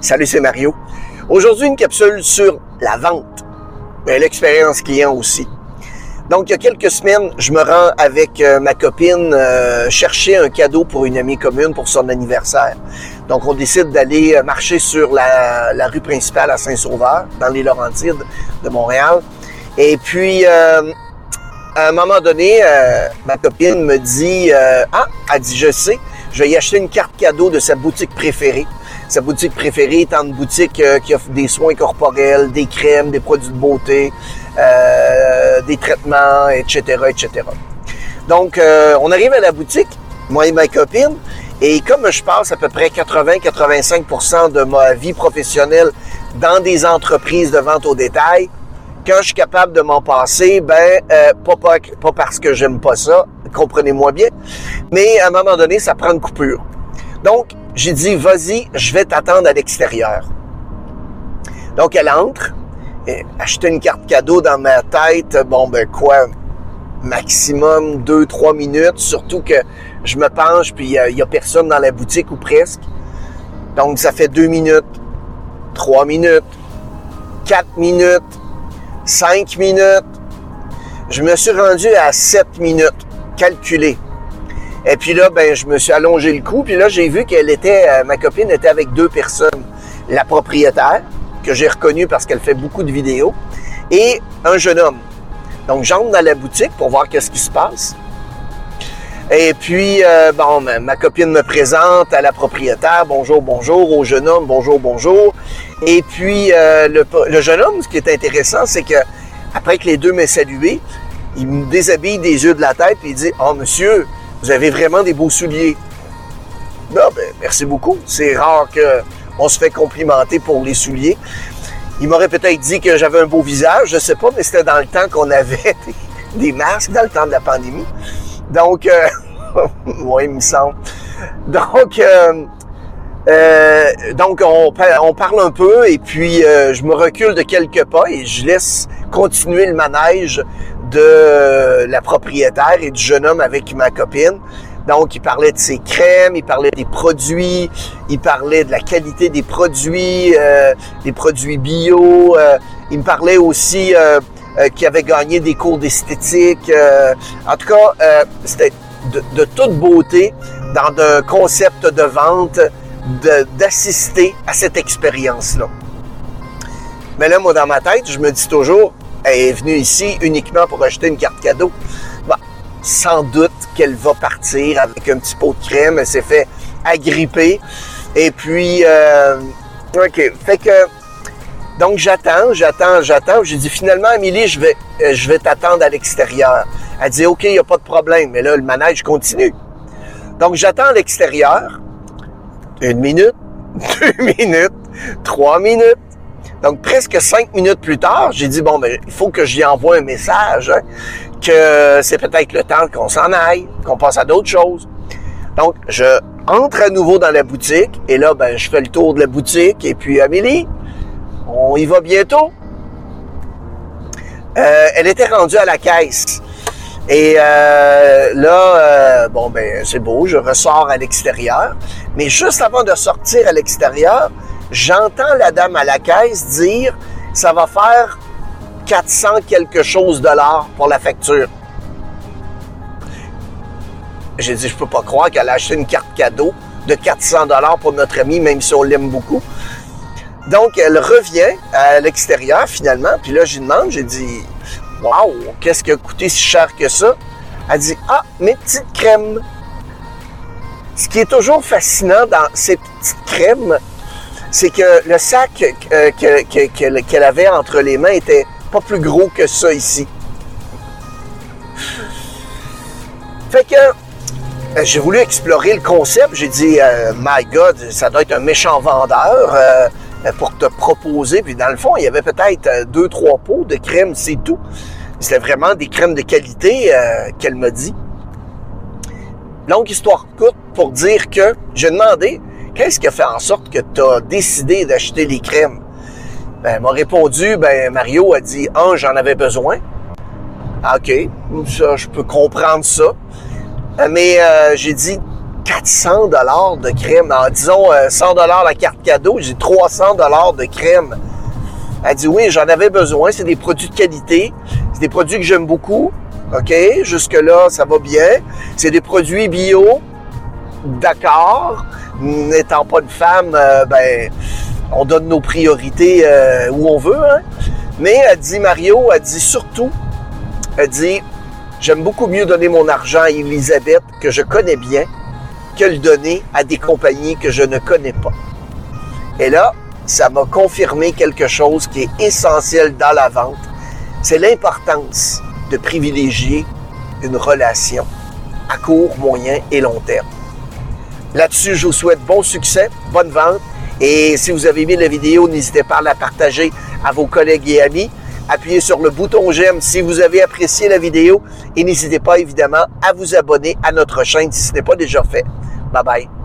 Salut, c'est Mario. Aujourd'hui, une capsule sur la vente, mais l'expérience client aussi. Donc, il y a quelques semaines, je me rends avec euh, ma copine euh, chercher un cadeau pour une amie commune pour son anniversaire. Donc, on décide d'aller euh, marcher sur la, rue principale à Saint-Sauveur, dans les Laurentides de Montréal. Et puis, à un moment donné, ma copine me dit, ah, elle dit, je sais, je vais y acheter une carte cadeau de sa boutique préférée. Sa boutique préférée étant une boutique qui offre des soins corporels, des crèmes, des produits de beauté, euh, des traitements, etc., etc. Donc, euh, on arrive à la boutique, moi et ma copine, et comme je passe à peu près 80-85% de ma vie professionnelle dans des entreprises de vente au détail, quand je suis capable de m'en passer, ben euh, pas, pas, pas, parce que j'aime pas ça, comprenez-moi bien, mais à un moment donné, ça prend une coupure. Donc, j'ai dit, vas-y, je vais t'attendre à l'extérieur. Donc, elle entre, acheter une carte cadeau dans ma tête, bon ben quoi, maximum 2-3 minutes, surtout que je me penche puis il n'y a, personne dans la boutique ou presque. Donc ça fait 2 minutes, 3 minutes, 4 minutes, 5 minutes. Je me suis rendu à 7 minutes, calculé. Et puis là, ben, je me suis allongé le cou, puis là, j'ai vu qu'elle était, euh, ma copine était avec deux personnes. La propriétaire, que j'ai reconnu parce qu'elle fait beaucoup de vidéos, et un jeune homme. Donc, j'entre dans la boutique pour voir qu'est-ce qui se passe. Et puis, euh, bon, ma, copine me présente à la propriétaire, bonjour, bonjour, au jeune homme, bonjour, bonjour. Et puis, euh, le, jeune homme, ce qui est intéressant, c'est que après que les deux m'aient salué, il me déshabille des yeux de la tête et il dit, oh monsieur, vous avez vraiment des beaux souliers. Non, ben, merci beaucoup. C'est rare que on se fait complimenter pour les souliers. Il m'aurait peut-être dit que j'avais un beau visage, je sais pas, mais c'était dans le temps qu'on avait des, masques, dans le temps de la pandémie. Donc, euh, oui, il me semble. Donc, euh, euh, donc on, on, parle un peu et puis je me recule de quelques pas et je laisse continuer le manège de la propriétaire et du jeune homme avec ma copine. Donc, il parlait de ses crèmes, il parlait des produits, il parlait de la qualité des produits, euh, des produits bio. Euh, il me parlait aussi euh, qu'il avait gagné des cours d'esthétique. en tout cas, c'était de, toute beauté dans un concept de vente, d'assister à cette expérience-là. Mais là, moi, dans ma tête, je me dis toujours, est venue ici uniquement pour acheter une carte cadeau sans doute qu'elle va partir avec un petit pot de crème. Elle s'est fait agripper. Et puis, euh, OK. Fait que, donc j'attends, j'attends, j'attends. J'ai dit finalement, Amélie, je vais, euh, je vais t'attendre à l'extérieur. Elle dit, OK, il n'y a pas de problème. Mais là, le manège continue. Donc j'attends à l'extérieur. Une minute, deux minutes, trois minutes. Donc presque cinq minutes plus tard, j'ai dit, bon, mais il faut que j'y envoie un message. Hein que c'est peut-être le temps qu'on s'en aille, qu'on passe à d'autres choses. Donc, je entre à nouveau dans la boutique et là, ben, je fais le tour de la boutique et puis Amélie, on y va bientôt. Euh, elle était rendue à la caisse. Et euh, là, euh, bon, ben, c'est beau, je ressors à l'extérieur. Mais juste avant de sortir à l'extérieur, j'entends la dame à la caisse dire, ça va faire 400 quelque chose de pour la facture. J'ai dit, je peux pas croire qu'elle a acheté une carte cadeau de 400 dollars pour notre ami, même si on l'aime beaucoup. Donc, elle revient à l'extérieur finalement. Puis là, je demande, j'ai dit, waouh, qu'est-ce qui a coûté si cher que ça? Elle dit, ah, mes petites crèmes. Ce qui est toujours fascinant dans ces petites crèmes, c'est que le sac euh, qu'elle avait entre les mains était pas plus gros que ça ici. Fait que euh, j'ai voulu explorer le concept. J'ai dit, euh, my God, ça doit être un méchant vendeur pour te proposer. Puis dans le fond, il y avait peut-être deux, trois pots de crème, c'est tout. C'était vraiment des crèmes de qualité qu'elle m'a dit. Longue histoire courte pour dire que j'ai demandé qu'est-ce qui a fait en sorte que tu as décidé d'acheter les crèmes? Ben, elle m'a répondu, ben, Mario a dit, un, j'en avais besoin. Ah, OK, je peux comprendre ça. Euh, mais euh, j'ai dit, 400 dollars de crème. En disons 100 dollars la carte cadeau, j'ai 300 dollars de crème. Elle dit oui, j'en avais besoin. C'est des produits de qualité. C'est des produits que j'aime beaucoup. OK? Jusque-là, ça va bien. C'est des produits bio. D'accord. N'étant pas une femme, euh, ben, on donne nos priorités euh, où on veut. Hein? Mais elle dit, Mario, elle dit surtout, elle dit, j'aime beaucoup mieux donner mon argent à Elisabeth, que je connais bien, que le donner à des compagnies que je ne connais pas. Et là, ça m'a confirmé quelque chose qui est essentiel dans la vente. C'est l'importance de privilégier une relation à court, moyen et long terme. Là-dessus, je vous souhaite bon succès, bonne vente. Et si vous avez aimé la vidéo, n'hésitez pas à la partager à vos collègues et amis. Appuyez sur le bouton j'aime si vous avez apprécié la vidéo et n'hésitez pas évidemment à vous abonner à notre chaîne si ce n'est pas déjà fait. Bye bye.